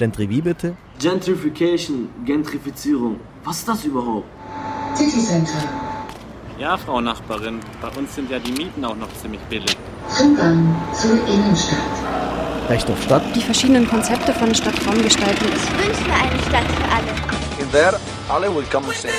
Gentry wie bitte? Gentrification, Gentrifizierung. Was ist das überhaupt? City Center. Ja, Frau Nachbarin, bei uns sind ja die Mieten auch noch ziemlich billig. Zugang zur Innenstadt. Recht auf Stadt? Die verschiedenen Konzepte von Stadtraumgestaltung. Ich wünsche mir eine Stadt für alle. In der alle willkommen sind.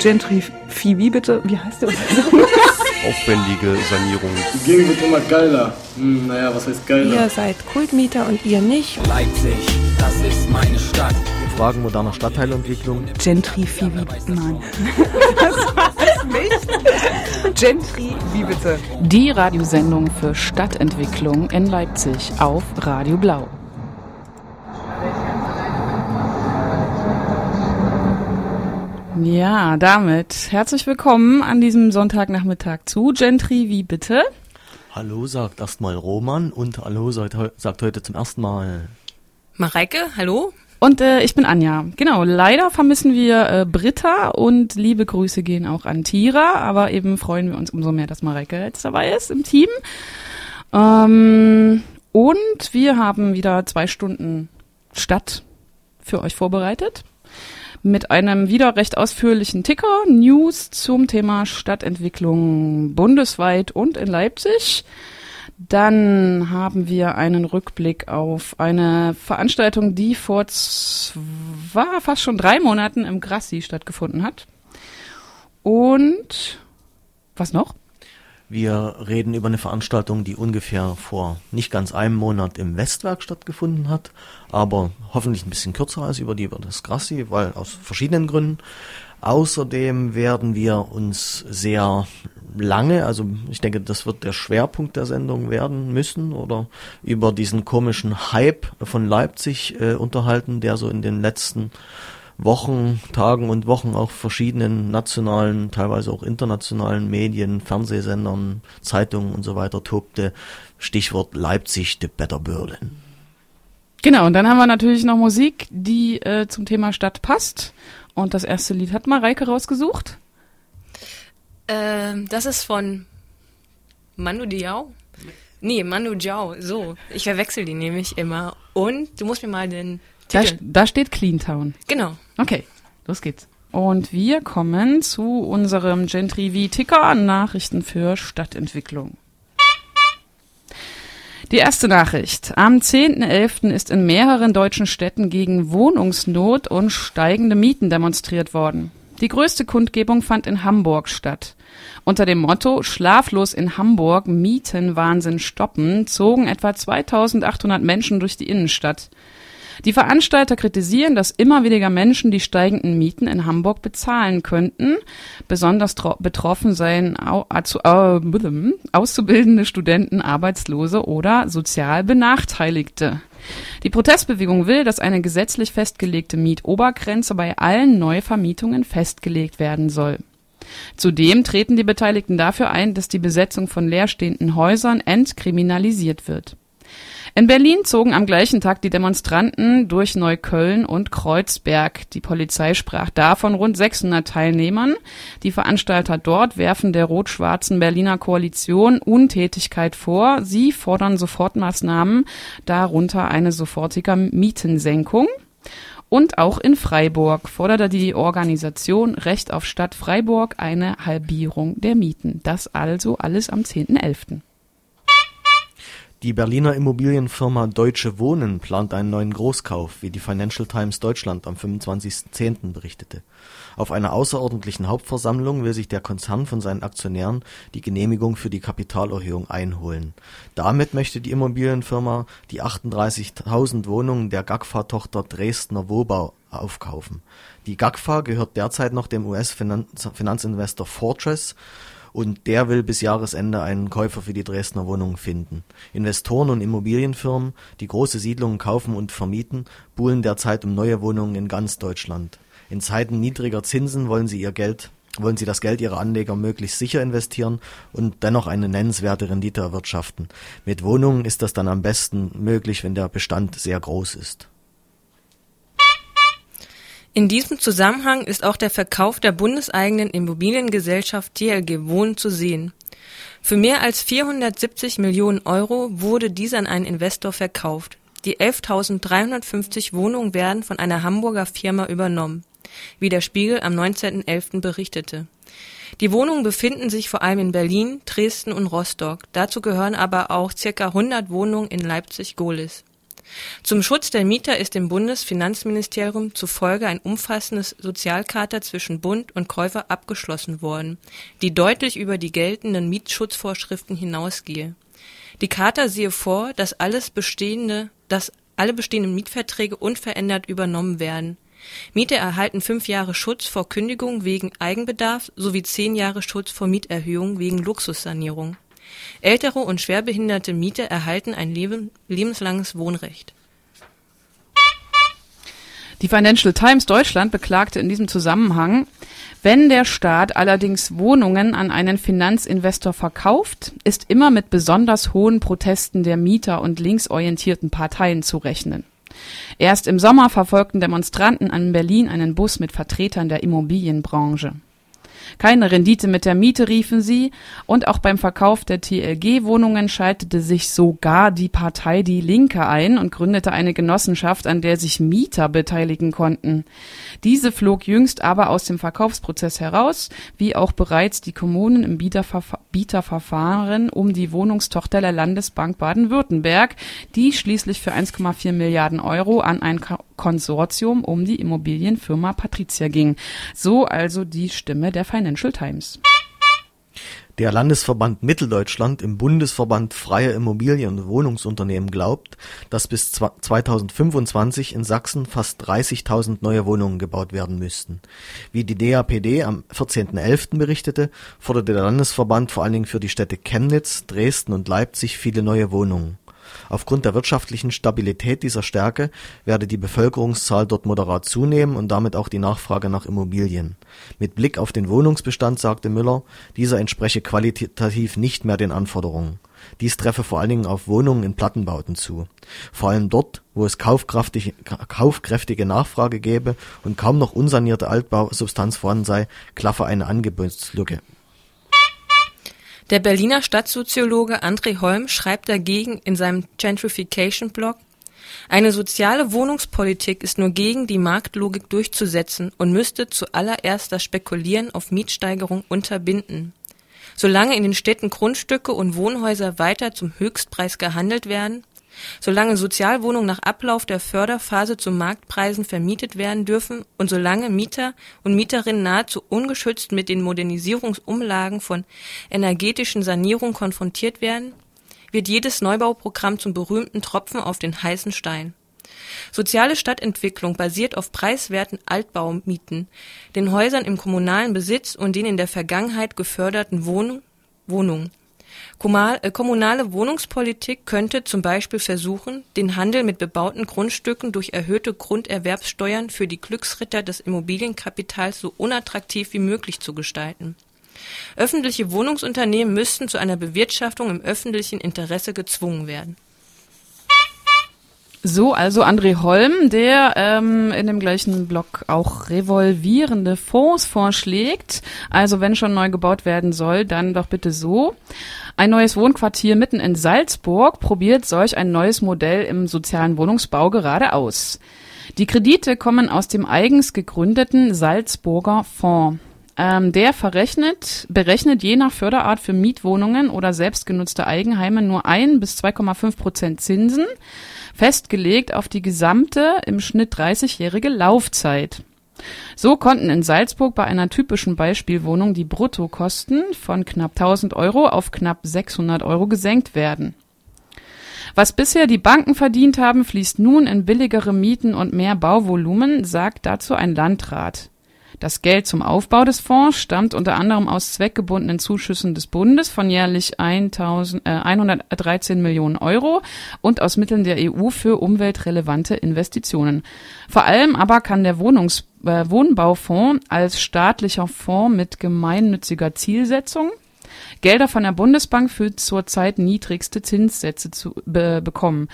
Gentry Phoebe, bitte. Wie heißt der? Aufwendige Sanierung. Die Gegend wird immer geiler. Hm, naja, was heißt geiler? Ihr seid Kultmieter und ihr nicht. Leipzig, das ist meine Stadt. Fragen moderner Stadtteilentwicklung. Gentry Phoebe. Nein. das war es nicht. Gentry, wie bitte? Die Radiosendung für Stadtentwicklung in Leipzig auf Radio Blau. Ja, damit herzlich willkommen an diesem Sonntagnachmittag zu Gentry, wie bitte? Hallo sagt erstmal Roman und Hallo sagt, sagt heute zum ersten Mal Mareike, hallo. Und äh, ich bin Anja. Genau, leider vermissen wir äh, Britta und liebe Grüße gehen auch an Tira, aber eben freuen wir uns umso mehr, dass Mareike jetzt dabei ist im Team. Ähm, und wir haben wieder zwei Stunden Stadt für euch vorbereitet mit einem wieder recht ausführlichen Ticker, News zum Thema Stadtentwicklung bundesweit und in Leipzig. Dann haben wir einen Rückblick auf eine Veranstaltung, die vor war fast schon drei Monaten im Grassi stattgefunden hat. Und was noch? Wir reden über eine Veranstaltung, die ungefähr vor nicht ganz einem Monat im Westwerk stattgefunden hat, aber hoffentlich ein bisschen kürzer als über die über das Grassi, weil aus verschiedenen Gründen. Außerdem werden wir uns sehr lange, also ich denke, das wird der Schwerpunkt der Sendung werden müssen, oder über diesen komischen Hype von Leipzig äh, unterhalten, der so in den letzten Wochen, Tagen und Wochen auch verschiedenen nationalen, teilweise auch internationalen Medien, Fernsehsendern, Zeitungen und so weiter tobte. Stichwort Leipzig, the better Berlin. Genau, und dann haben wir natürlich noch Musik, die äh, zum Thema Stadt passt. Und das erste Lied hat Mareike rausgesucht. Ähm, das ist von Manu Diao. Nee, Manu Diao, so. Ich verwechsel die nämlich immer. Und du musst mir mal den da, da steht Cleantown. Genau. Okay, los geht's. Und wir kommen zu unserem Gentry v Ticker Nachrichten für Stadtentwicklung. Die erste Nachricht. Am 10.11. ist in mehreren deutschen Städten gegen Wohnungsnot und steigende Mieten demonstriert worden. Die größte Kundgebung fand in Hamburg statt. Unter dem Motto Schlaflos in Hamburg, Mietenwahnsinn stoppen, zogen etwa 2800 Menschen durch die Innenstadt. Die Veranstalter kritisieren, dass immer weniger Menschen die steigenden Mieten in Hamburg bezahlen könnten. Besonders betroffen seien auszubildende Studenten, Arbeitslose oder sozial Benachteiligte. Die Protestbewegung will, dass eine gesetzlich festgelegte Mietobergrenze bei allen Neuvermietungen festgelegt werden soll. Zudem treten die Beteiligten dafür ein, dass die Besetzung von leerstehenden Häusern entkriminalisiert wird. In Berlin zogen am gleichen Tag die Demonstranten durch Neukölln und Kreuzberg. Die Polizei sprach da von rund 600 Teilnehmern. Die Veranstalter dort werfen der rot-schwarzen Berliner Koalition Untätigkeit vor. Sie fordern Sofortmaßnahmen, darunter eine sofortige Mietensenkung. Und auch in Freiburg forderte die Organisation Recht auf Stadt Freiburg eine Halbierung der Mieten. Das also alles am 10.11. Die Berliner Immobilienfirma Deutsche Wohnen plant einen neuen Großkauf, wie die Financial Times Deutschland am 25.10. berichtete. Auf einer außerordentlichen Hauptversammlung will sich der Konzern von seinen Aktionären die Genehmigung für die Kapitalerhöhung einholen. Damit möchte die Immobilienfirma die 38.000 Wohnungen der GAGFA-Tochter Dresdner Wohnbau aufkaufen. Die GAGFA gehört derzeit noch dem US-Finanzinvestor Fortress und der will bis Jahresende einen Käufer für die Dresdner Wohnungen finden. Investoren und Immobilienfirmen, die große Siedlungen kaufen und vermieten, buhlen derzeit um neue Wohnungen in ganz Deutschland. In Zeiten niedriger Zinsen wollen sie ihr Geld wollen sie das Geld ihrer Anleger möglichst sicher investieren und dennoch eine nennenswerte Rendite erwirtschaften. Mit Wohnungen ist das dann am besten möglich, wenn der Bestand sehr groß ist. In diesem Zusammenhang ist auch der Verkauf der bundeseigenen Immobiliengesellschaft TLG Wohnen zu sehen. Für mehr als 470 Millionen Euro wurde dies an einen Investor verkauft. Die 11.350 Wohnungen werden von einer Hamburger Firma übernommen, wie der Spiegel am 19.11. berichtete. Die Wohnungen befinden sich vor allem in Berlin, Dresden und Rostock. Dazu gehören aber auch circa 100 Wohnungen in Leipzig-Gohlis. Zum Schutz der Mieter ist dem Bundesfinanzministerium zufolge ein umfassendes Sozialcharta zwischen Bund und Käufer abgeschlossen worden, die deutlich über die geltenden Mietschutzvorschriften hinausgehe. Die Charta sehe vor, dass alles bestehende, dass alle bestehenden Mietverträge unverändert übernommen werden. Mieter erhalten fünf Jahre Schutz vor Kündigung wegen Eigenbedarf sowie zehn Jahre Schutz vor Mieterhöhung wegen Luxussanierung. Ältere und schwerbehinderte Mieter erhalten ein leben, lebenslanges Wohnrecht. Die Financial Times Deutschland beklagte in diesem Zusammenhang, wenn der Staat allerdings Wohnungen an einen Finanzinvestor verkauft, ist immer mit besonders hohen Protesten der Mieter und linksorientierten Parteien zu rechnen. Erst im Sommer verfolgten Demonstranten an Berlin einen Bus mit Vertretern der Immobilienbranche. Keine Rendite mit der Miete, riefen sie, und auch beim Verkauf der TLG-Wohnungen schaltete sich sogar die Partei Die Linke ein und gründete eine Genossenschaft, an der sich Mieter beteiligen konnten. Diese flog jüngst aber aus dem Verkaufsprozess heraus, wie auch bereits die Kommunen im Bieterverfahren um die Wohnungstochter der Landesbank Baden-Württemberg, die schließlich für 1,4 Milliarden Euro an ein Konsortium um die Immobilienfirma Patricia ging. So also die Stimme der Financial Times. Der Landesverband Mitteldeutschland im Bundesverband Freie Immobilien- und Wohnungsunternehmen glaubt, dass bis 2025 in Sachsen fast 30.000 neue Wohnungen gebaut werden müssten. Wie die DAPD am 14.11. berichtete, forderte der Landesverband vor allen Dingen für die Städte Chemnitz, Dresden und Leipzig viele neue Wohnungen. Aufgrund der wirtschaftlichen Stabilität dieser Stärke werde die Bevölkerungszahl dort moderat zunehmen und damit auch die Nachfrage nach Immobilien. Mit Blick auf den Wohnungsbestand sagte Müller, dieser entspreche qualitativ nicht mehr den Anforderungen. Dies treffe vor allen Dingen auf Wohnungen in Plattenbauten zu. Vor allem dort, wo es kaufkräftige Nachfrage gäbe und kaum noch unsanierte Altbausubstanz vorhanden sei, klaffe eine Angebotslücke der Berliner Stadtsoziologe André Holm schreibt dagegen in seinem Gentrification-Blog, eine soziale Wohnungspolitik ist nur gegen die Marktlogik durchzusetzen und müsste zuallererst das Spekulieren auf Mietsteigerung unterbinden. Solange in den Städten Grundstücke und Wohnhäuser weiter zum Höchstpreis gehandelt werden, solange Sozialwohnungen nach Ablauf der Förderphase zu Marktpreisen vermietet werden dürfen und solange Mieter und Mieterinnen nahezu ungeschützt mit den Modernisierungsumlagen von energetischen Sanierungen konfrontiert werden, wird jedes Neubauprogramm zum berühmten Tropfen auf den heißen Stein. Soziale Stadtentwicklung basiert auf preiswerten Altbaumieten, den Häusern im kommunalen Besitz und den in der Vergangenheit geförderten Wohnungen kommunale Wohnungspolitik könnte zum Beispiel versuchen, den Handel mit bebauten Grundstücken durch erhöhte Grunderwerbssteuern für die Glücksritter des Immobilienkapitals so unattraktiv wie möglich zu gestalten. Öffentliche Wohnungsunternehmen müssten zu einer Bewirtschaftung im öffentlichen Interesse gezwungen werden so, also André Holm, der ähm, in dem gleichen Blog auch revolvierende Fonds vorschlägt. Also wenn schon neu gebaut werden soll, dann doch bitte so. Ein neues Wohnquartier mitten in Salzburg probiert solch ein neues Modell im sozialen Wohnungsbau gerade aus. Die Kredite kommen aus dem eigens gegründeten Salzburger Fonds. Ähm, der verrechnet, berechnet je nach Förderart für Mietwohnungen oder selbstgenutzte Eigenheime nur ein bis 2,5 Prozent Zinsen festgelegt auf die gesamte im Schnitt 30-jährige Laufzeit. So konnten in Salzburg bei einer typischen Beispielwohnung die Bruttokosten von knapp 1000 Euro auf knapp 600 Euro gesenkt werden. Was bisher die Banken verdient haben, fließt nun in billigere Mieten und mehr Bauvolumen, sagt dazu ein Landrat. Das Geld zum Aufbau des Fonds stammt unter anderem aus zweckgebundenen Zuschüssen des Bundes von jährlich 1000, äh, 113 Millionen Euro und aus Mitteln der EU für umweltrelevante Investitionen. Vor allem aber kann der Wohnungs äh, Wohnbaufonds als staatlicher Fonds mit gemeinnütziger Zielsetzung Gelder von der Bundesbank für zurzeit niedrigste Zinssätze zu be bekommen.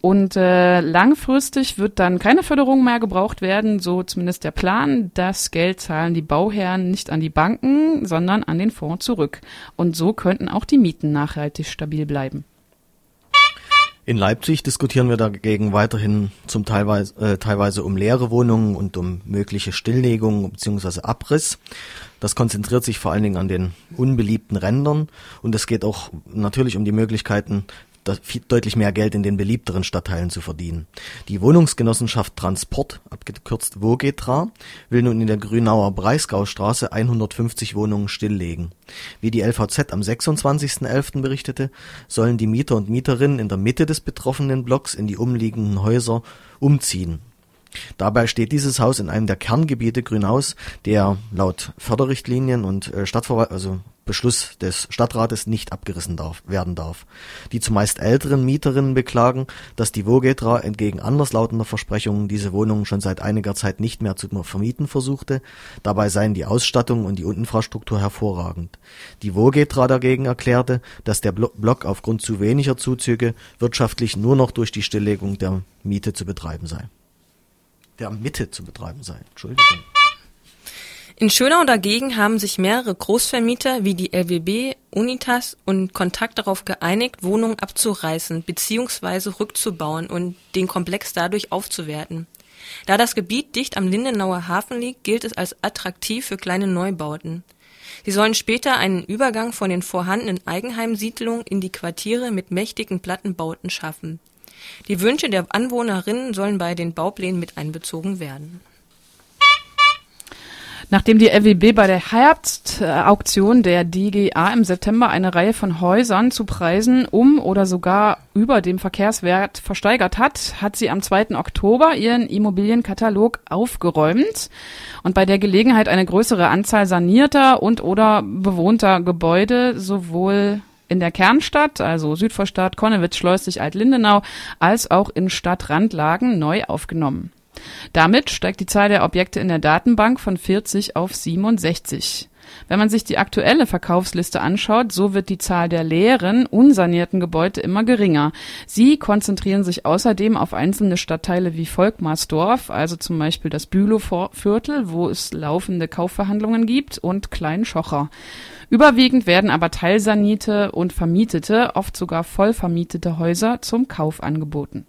Und äh, langfristig wird dann keine Förderung mehr gebraucht werden, so zumindest der Plan. Das Geld zahlen die Bauherren nicht an die Banken, sondern an den Fonds zurück. Und so könnten auch die Mieten nachhaltig stabil bleiben. In Leipzig diskutieren wir dagegen weiterhin zum teilweise, äh, teilweise um leere Wohnungen und um mögliche Stilllegungen bzw. Abriss. Das konzentriert sich vor allen Dingen an den unbeliebten Rändern und es geht auch natürlich um die Möglichkeiten, deutlich mehr Geld in den beliebteren Stadtteilen zu verdienen. Die Wohnungsgenossenschaft Transport, abgekürzt Vogetra, will nun in der Grünauer Breisgaustraße 150 Wohnungen stilllegen. Wie die LVZ am 26.11. berichtete, sollen die Mieter und Mieterinnen in der Mitte des betroffenen Blocks in die umliegenden Häuser umziehen. Dabei steht dieses Haus in einem der Kerngebiete Grünaus, der laut Förderrichtlinien und äh, Stadtverwaltung, also Beschluss des Stadtrates nicht abgerissen darf, werden darf. Die zumeist älteren Mieterinnen beklagen, dass die Vogetra entgegen anderslautender Versprechungen diese Wohnungen schon seit einiger Zeit nicht mehr zu vermieten versuchte, dabei seien die Ausstattung und die Infrastruktur hervorragend. Die Vogetra dagegen erklärte, dass der Block aufgrund zu weniger Zuzüge wirtschaftlich nur noch durch die Stilllegung der Miete zu betreiben sei. Der Mitte zu betreiben sei. Entschuldigung. In Schönau dagegen haben sich mehrere Großvermieter wie die LWB, Unitas und Kontakt darauf geeinigt, Wohnungen abzureißen bzw. rückzubauen und den Komplex dadurch aufzuwerten. Da das Gebiet dicht am Lindenauer Hafen liegt, gilt es als attraktiv für kleine Neubauten. Sie sollen später einen Übergang von den vorhandenen Eigenheimsiedlungen in die Quartiere mit mächtigen Plattenbauten schaffen. Die Wünsche der Anwohnerinnen sollen bei den Bauplänen mit einbezogen werden. Nachdem die RWB bei der Herbstauktion der DGA im September eine Reihe von Häusern zu Preisen um oder sogar über dem Verkehrswert versteigert hat, hat sie am 2. Oktober ihren Immobilienkatalog aufgeräumt und bei der Gelegenheit eine größere Anzahl sanierter und oder bewohnter Gebäude sowohl in der Kernstadt, also Südvorstadt, Konnewitz, Schleusig, Alt-Lindenau, als auch in Stadtrandlagen neu aufgenommen. Damit steigt die Zahl der Objekte in der Datenbank von 40 auf 67. Wenn man sich die aktuelle Verkaufsliste anschaut, so wird die Zahl der leeren, unsanierten Gebäude immer geringer. Sie konzentrieren sich außerdem auf einzelne Stadtteile wie Volkmarsdorf, also zum Beispiel das Bülowviertel, wo es laufende Kaufverhandlungen gibt, und Klein-Schocher. Überwiegend werden aber teilsanierte und vermietete, oft sogar vollvermietete Häuser zum Kauf angeboten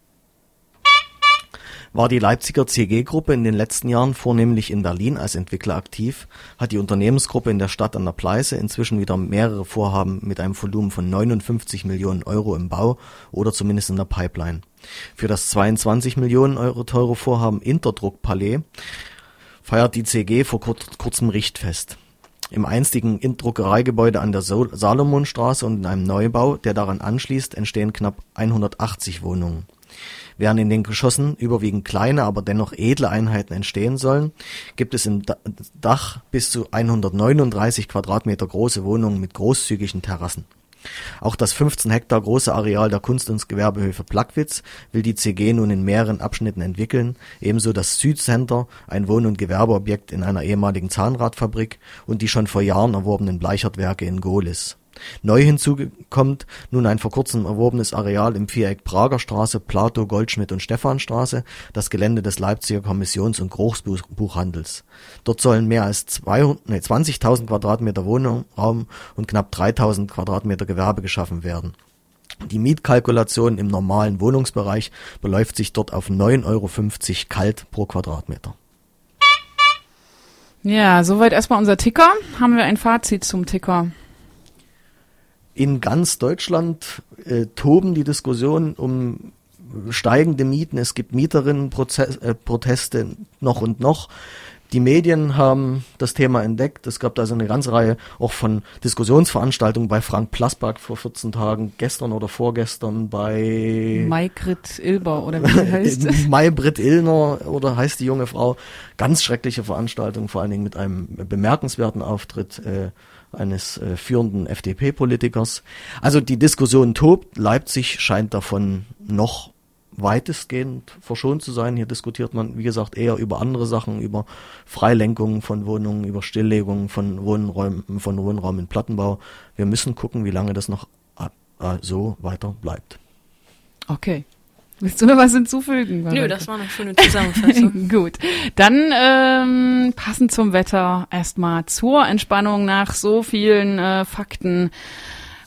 war die Leipziger CG-Gruppe in den letzten Jahren vornehmlich in Berlin als Entwickler aktiv, hat die Unternehmensgruppe in der Stadt an der Pleiße inzwischen wieder mehrere Vorhaben mit einem Volumen von 59 Millionen Euro im Bau oder zumindest in der Pipeline. Für das 22 Millionen Euro teure Vorhaben Interdruck-Palais feiert die CG vor kurzem Richtfest. Im einstigen Druckereigebäude an der Salomonstraße und in einem Neubau, der daran anschließt, entstehen knapp 180 Wohnungen. Während in den Geschossen überwiegend kleine, aber dennoch edle Einheiten entstehen sollen, gibt es im Dach bis zu 139 Quadratmeter große Wohnungen mit großzügigen Terrassen. Auch das 15 Hektar große Areal der Kunst- und Gewerbehöfe Plagwitz will die CG nun in mehreren Abschnitten entwickeln, ebenso das Südcenter, ein Wohn- und Gewerbeobjekt in einer ehemaligen Zahnradfabrik und die schon vor Jahren erworbenen Bleichertwerke in Gohlis Neu hinzu kommt nun ein vor kurzem erworbenes Areal im Viereck Prager Straße, Plato, Goldschmidt und Stephanstraße, das Gelände des Leipziger Kommissions- und Großbuchhandels. Dort sollen mehr als 20.000 Quadratmeter Wohnraum und knapp 3.000 Quadratmeter Gewerbe geschaffen werden. Die Mietkalkulation im normalen Wohnungsbereich beläuft sich dort auf 9,50 Euro kalt pro Quadratmeter. Ja, soweit erstmal unser Ticker. Haben wir ein Fazit zum Ticker? In ganz Deutschland äh, toben die Diskussionen um steigende Mieten. Es gibt Mieterinnenproteste äh, noch und noch. Die Medien haben das Thema entdeckt. Es gab also eine ganze Reihe auch von Diskussionsveranstaltungen bei Frank Plasberg vor 14 Tagen, gestern oder vorgestern bei Maigrit Ilber oder wie sie heißt. Maybrit Illner oder heißt die junge Frau. Ganz schreckliche Veranstaltung, vor allen Dingen mit einem bemerkenswerten Auftritt äh, eines äh, führenden FDP-Politikers. Also die Diskussion tobt. Leipzig scheint davon noch weitestgehend verschont zu sein. Hier diskutiert man, wie gesagt, eher über andere Sachen, über Freilenkungen von Wohnungen, über Stilllegungen von Wohnräumen, von Wohnraum in Plattenbau. Wir müssen gucken, wie lange das noch äh, so weiter bleibt. Okay. Willst du noch was hinzufügen? Nö, das war eine schöne Zusammenfassung. Gut. Dann ähm, passend zum Wetter erstmal zur Entspannung nach so vielen äh, Fakten,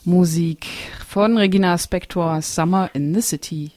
Musik, von Regina Spektor Summer in the City.